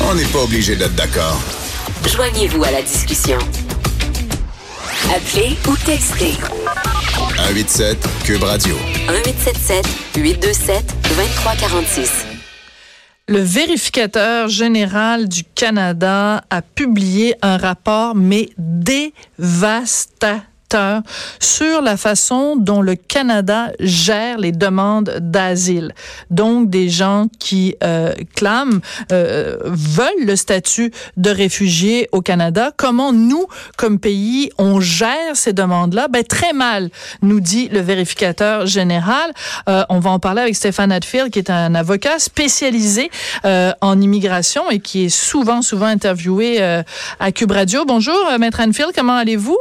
On n'est pas obligé d'être d'accord. Joignez-vous à la discussion. Appelez ou textez 187 Cube Radio. 1877 827 2346. Le vérificateur général du Canada a publié un rapport, mais dévastateur sur la façon dont le Canada gère les demandes d'asile. Donc, des gens qui euh, clament, euh, veulent le statut de réfugié au Canada. Comment nous, comme pays, on gère ces demandes-là? Ben, très mal, nous dit le vérificateur général. Euh, on va en parler avec Stéphane Hadfield, qui est un avocat spécialisé en immigration et qui est souvent, souvent interviewé à Cube Radio. Bonjour, Maître Hadfield, comment allez-vous?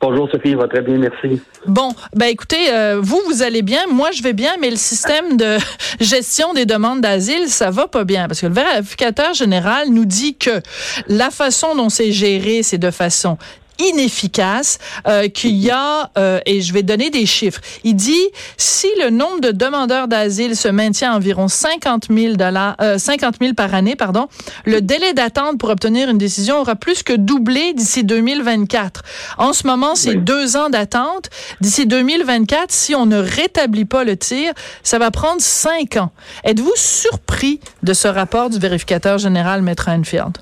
Bonjour Sophie, va très bien, merci. Bon, ben écoutez, euh, vous, vous allez bien, moi je vais bien, mais le système de gestion des demandes d'asile, ça va pas bien. Parce que le vérificateur général nous dit que la façon dont c'est géré, c'est de façon inefficace, euh, qu'il y a, euh, et je vais donner des chiffres, il dit si le nombre de demandeurs d'asile se maintient à environ 50 000, dollars, euh, 50 000 par année, pardon, le délai d'attente pour obtenir une décision aura plus que doublé d'ici 2024. En ce moment, c'est deux ans d'attente. D'ici 2024, si on ne rétablit pas le tir, ça va prendre cinq ans. Êtes-vous surpris de ce rapport du vérificateur général, Maître Enfield?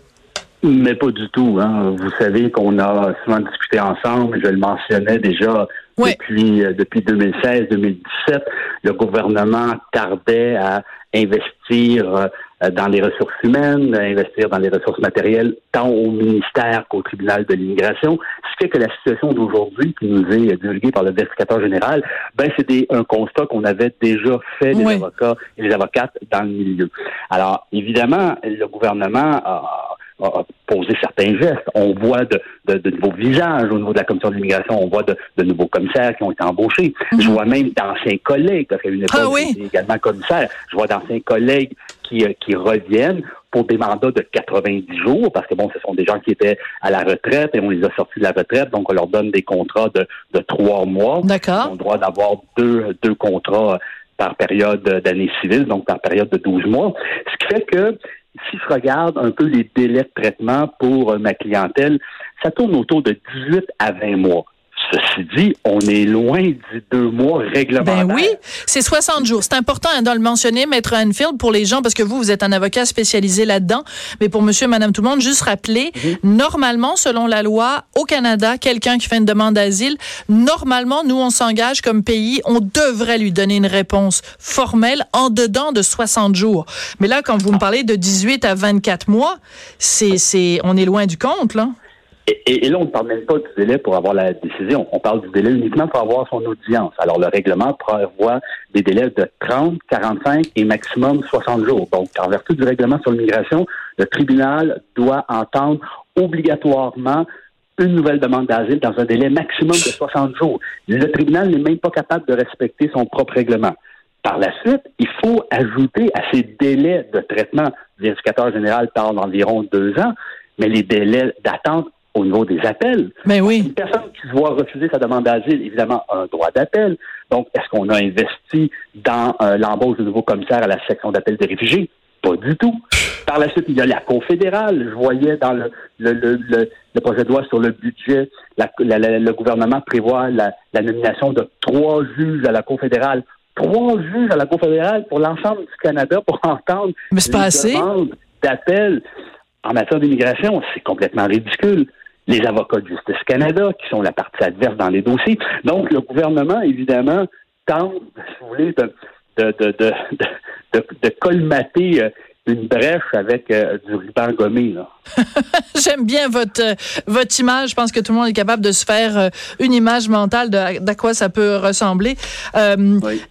Mais pas du tout. Hein. Vous savez qu'on a souvent discuté ensemble. Je le mentionnais déjà depuis euh, depuis 2016-2017. Le gouvernement tardait à investir euh, dans les ressources humaines, à investir dans les ressources matérielles, tant au ministère qu'au tribunal de l'immigration. Ce qui fait que la situation d'aujourd'hui qui nous est divulguée par le vérificateur général, ben c'est un constat qu'on avait déjà fait les avocats et les avocates dans le milieu. Alors évidemment, le gouvernement a a posé certains gestes. On voit de, de, nouveaux visages au niveau de la commission de l'immigration. On voit de, nouveaux commissaires qui ont été embauchés. Je mhm. vois même d'anciens collègues, parce qu'à une époque, ah oui. également commissaire. Je vois d'anciens collègues qui, euh, qui reviennent pour des mandats de 90 jours, parce que bon, ce sont des gens qui étaient à la retraite et on les a sortis de la retraite, donc on leur donne des contrats de, de trois mois. D'accord. Ils ont le droit d'avoir deux, deux contrats par période d'année civile, donc par période de 12 mois. Ce qui fait que si je regarde un peu les délais de traitement pour euh, ma clientèle, ça tourne autour de 18 à 20 mois. Ceci dit, on est loin du deux mois réglementaire. Ben oui, c'est 60 jours. C'est important hein, de le mentionner, Maître Anfield, pour les gens, parce que vous, vous êtes un avocat spécialisé là-dedans. Mais pour monsieur et madame tout le monde, juste rappeler, mhm. normalement, selon la loi, au Canada, quelqu'un qui fait une demande d'asile, normalement, nous, on s'engage comme pays, on devrait lui donner une réponse formelle en dedans de 60 jours. Mais là, quand vous me parlez de 18 à 24 mois, c'est, c'est, on est loin du compte, là. Et, là, on ne parle même pas du délai pour avoir la décision. On parle du délai uniquement pour avoir son audience. Alors, le règlement prévoit des délais de 30, 45 et maximum 60 jours. Donc, en vertu du règlement sur l'immigration, le tribunal doit entendre obligatoirement une nouvelle demande d'asile dans un délai maximum de 60 jours. Le tribunal n'est même pas capable de respecter son propre règlement. Par la suite, il faut ajouter à ces délais de traitement, le vérificateur général parle d'environ deux ans, mais les délais d'attente au niveau des appels. Mais oui. Une personne qui se voit refuser sa demande d'asile, évidemment, a un droit d'appel. Donc, est-ce qu'on a investi dans euh, l'embauche de nouveaux commissaires à la section d'appel des réfugiés? Pas du tout. Par la suite, il y a la confédérale. Je voyais dans le, le, le, le projet de loi sur le budget, le gouvernement prévoit la, nomination de trois juges à la confédérale. Trois juges à la confédérale pour l'ensemble du Canada pour entendre Mais les demandes d'appel en matière d'immigration. C'est complètement ridicule les avocats de Justice Canada, qui sont la partie adverse dans les dossiers. Donc, le gouvernement, évidemment, tente, si vous voulez, de, de, de, de, colmater euh, une brèche avec euh, du ruban gommé. Là. J'aime bien votre euh, votre image. Je pense que tout le monde est capable de se faire euh, une image mentale de d'à quoi ça peut ressembler.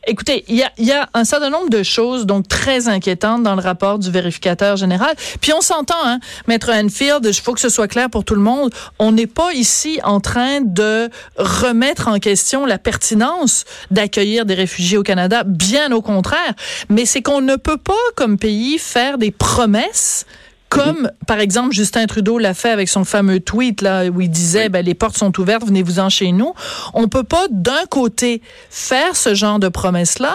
Écoutez, il y a, y a un certain nombre de choses donc très inquiétantes dans le rapport du vérificateur général. Puis on s'entend, hein, Maître Enfield. Il faut que ce soit clair pour tout le monde. On n'est pas ici en train de remettre en question la pertinence d'accueillir des réfugiés au Canada. Bien au contraire. Mais c'est qu'on ne peut pas, comme pays, faire des promesses comme par exemple Justin Trudeau l'a fait avec son fameux tweet là où il disait ben, les portes sont ouvertes, venez-vous-en chez nous. On peut pas d'un côté faire ce genre de promesses là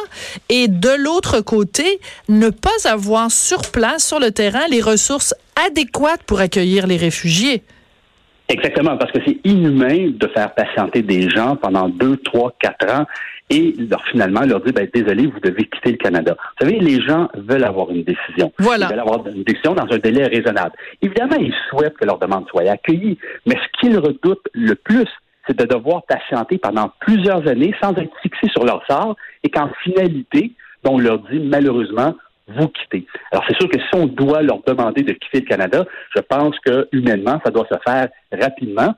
et de l'autre côté ne pas avoir sur place sur le terrain les ressources adéquates pour accueillir les réfugiés. Exactement, parce que c'est inhumain de faire patienter des gens pendant deux, trois, quatre ans et leur, finalement leur dire ben, désolé, vous devez quitter le Canada. Vous savez, les gens veulent avoir une décision. Voilà. Ils veulent avoir une décision dans un délai raisonnable. Évidemment, ils souhaitent que leur demande soit accueillie, mais ce qu'ils redoutent le plus, c'est de devoir patienter pendant plusieurs années sans être fixés sur leur sort et qu'en finalité, on leur dit malheureusement, vous quittez. Alors c'est sûr que si on doit leur demander de quitter le Canada, je pense que humainement, ça doit se faire rapidement.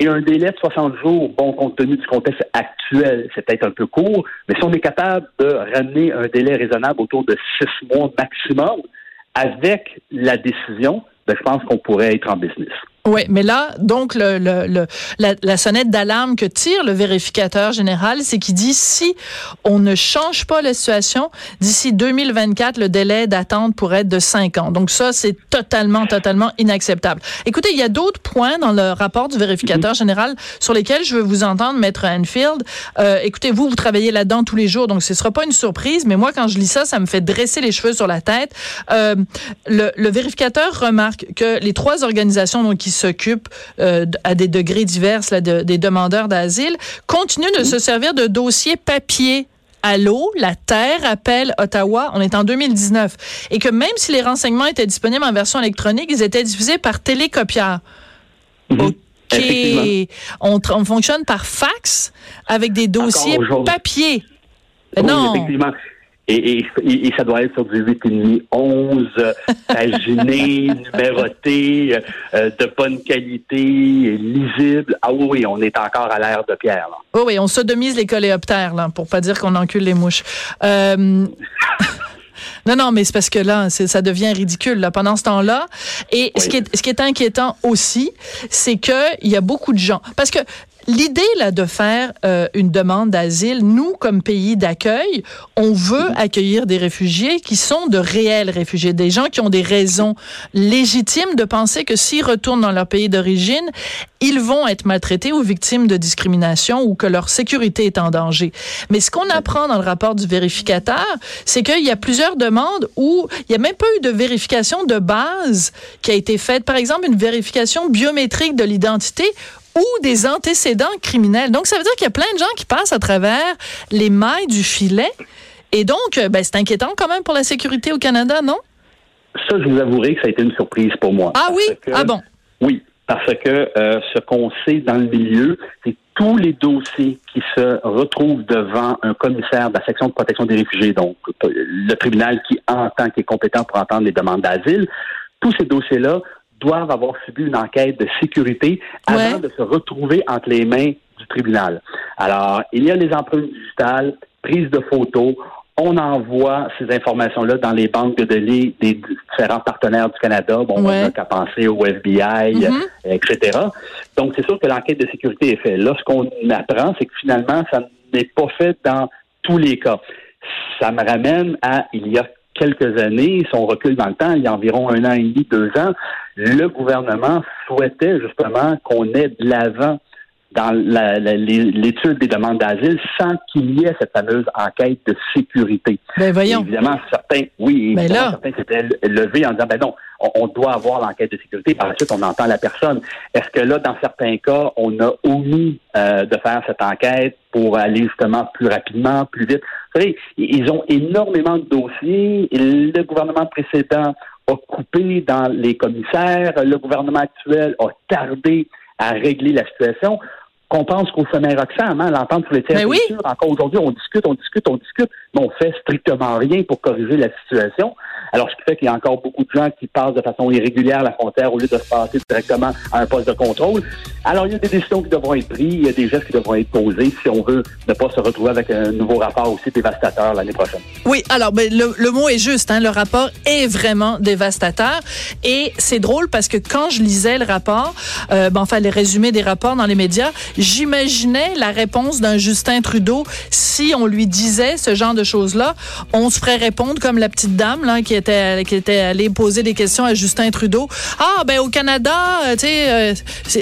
Et un délai de 60 jours, bon, compte tenu du contexte actuel, c'est peut-être un peu court, mais si on est capable de ramener un délai raisonnable autour de six mois maximum, avec la décision, ben, je pense qu'on pourrait être en business. Oui, mais là, donc, le, le, la, la, sonnette d'alarme que tire le vérificateur général, c'est qu'il dit si on ne change pas la situation, d'ici 2024, le délai d'attente pourrait être de cinq ans. Donc ça, c'est totalement, totalement inacceptable. Écoutez, il y a d'autres points dans le rapport du vérificateur mm-hmm. général sur lesquels je veux vous entendre, Maître Anfield. Euh, écoutez, vous, vous travaillez là-dedans tous les jours, donc ce sera pas une surprise, mais moi, quand je lis ça, ça me fait dresser les cheveux sur la tête. Euh, le, le, vérificateur remarque que les trois organisations donc, qui s'occupent euh, à des degrés divers là, de, des demandeurs d'asile, continuent de se servir de dossiers papier à l'eau, la Terre appelle Ottawa, on est en 2019, et que même si les renseignements étaient disponibles en version électronique, ils étaient diffusés par télécopieur. Mhm. OK. On, on, fonctionne par fax avec des dossiers papier. Oui, non. Effectivement. Et, et, et, ça doit être sur du 8,5, 11, paginé, numéroté, euh, de bonne qualité, lisible. Ah oui, oui, on est encore à l'ère de pierre. Là. Oui, oui, on sodomise les coléoptères, là, pour pas dire qu'on encule les mouches. Euh... Non, non, mais c'est parce que là, ça devient ridicule là, pendant ce temps-là. Et oui. ce, qui est, ce qui est inquiétant aussi, c'est qu'il y a beaucoup de gens. Parce que L'idée là de faire euh, une demande d'asile, nous comme pays d'accueil, on veut mhm. accueillir des réfugiés qui sont de réels réfugiés, des gens qui ont des raisons légitimes de penser que s'ils retournent dans leur pays d'origine, ils vont être maltraités ou victimes de discrimination ou que leur sécurité est en danger. Mais ce qu'on apprend dans le rapport du vérificateur, c'est qu'il y a plusieurs demandes où il n'y a même pas eu de vérification de base qui a été faite. Par exemple, une vérification biométrique de l'identité ou des antécédents criminels. Donc, ça veut dire qu'il y a plein de gens qui passent à travers les mailles du filet. Et donc, euh, ben, c'est inquiétant quand même pour la sécurité au Canada, non? Ça, je vous avouerai que ça a été une surprise pour moi. Ah oui? Que, ah bon? Oui, parce que euh, ce qu'on sait dans le milieu, c'est tous les dossiers qui se retrouvent devant un commissaire de la section de protection des réfugiés, donc le tribunal qui entend, qui est compétent pour entendre les demandes d'asile, tous ces dossiers-là doivent avoir subi une enquête de sécurité avant ouais. de se retrouver entre les mains du tribunal. Alors, il y a les empreintes digitales, prise de photos. On envoie ces informations-là dans les banques de données des différents partenaires du Canada. Bon, ouais. on n'a qu'à penser au FBI, mm -hmm. etc. Donc, c'est sûr que l'enquête de sécurité est faite. Là, ce qu'on apprend, c'est que finalement, ça n'est pas fait dans tous les cas. Ça me ramène à il y a quelques années, si on recule dans le temps, il y a environ un an et demi, deux ans, le gouvernement souhaitait justement qu'on ait de l'avant dans l'étude des demandes d'asile sans qu'il y ait cette fameuse enquête de sécurité. Ben voyons. évidemment, certains, oui, ben certains s'étaient levés en disant, ben non, on, on doit avoir l'enquête de sécurité. Par la suite, on entend la personne. Est-ce que là, dans certains cas, on a omis euh, de faire cette enquête pour aller justement plus rapidement, plus vite? Vous savez, ils ont énormément de dossiers. Le gouvernement précédent a coupé dans les commissaires. Le gouvernement actuel a tardé à régler la situation qu'on pense qu'au sommet Roxham, hein, l'entente sur les tiers oui. encore aujourd'hui, on discute, on discute, on discute, mais on fait strictement rien pour corriger la situation. Alors, ce qui fait qu'il y a encore beaucoup de gens qui passent de façon irrégulière la frontière au lieu de se passer directement à un poste de contrôle. Alors, il y a des décisions qui devront être prises, il y a des gestes qui devront être posés si on veut ne pas se retrouver avec un nouveau rapport aussi dévastateur l'année prochaine. Oui, alors, ben, le, mot est juste, hein, le rapport est vraiment dévastateur. Et c'est drôle parce que quand je lisais le rapport, euh, ben, enfin, les résumés des rapports dans les médias, j'imaginais la réponse d'un Justin Trudeau si on lui disait ce genre de choses-là. On se ferait répondre comme la petite dame là, qui était qui était allé poser des questions à Justin Trudeau. Ah ben au Canada, euh, tu sais, euh,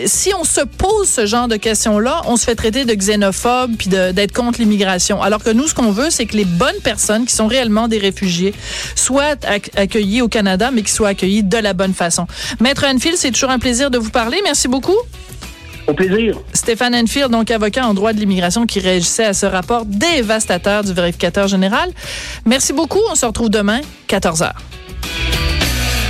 si on se pose ce genre de questions-là, on se fait traiter de xénophobe puis d'être contre l'immigration. Alors que nous, ce qu'on veut, c'est que les bonnes personnes qui sont réellement des réfugiés soient accueillies au Canada, mais qui soient accueillies de la bonne façon. Maître Enfield, c'est toujours un plaisir de vous parler. Merci beaucoup. Au plaisir. Stéphane Enfield, donc avocat en droit de l'immigration qui réagissait à ce rapport dévastateur du vérificateur général. Merci beaucoup. On se retrouve demain, 14 h.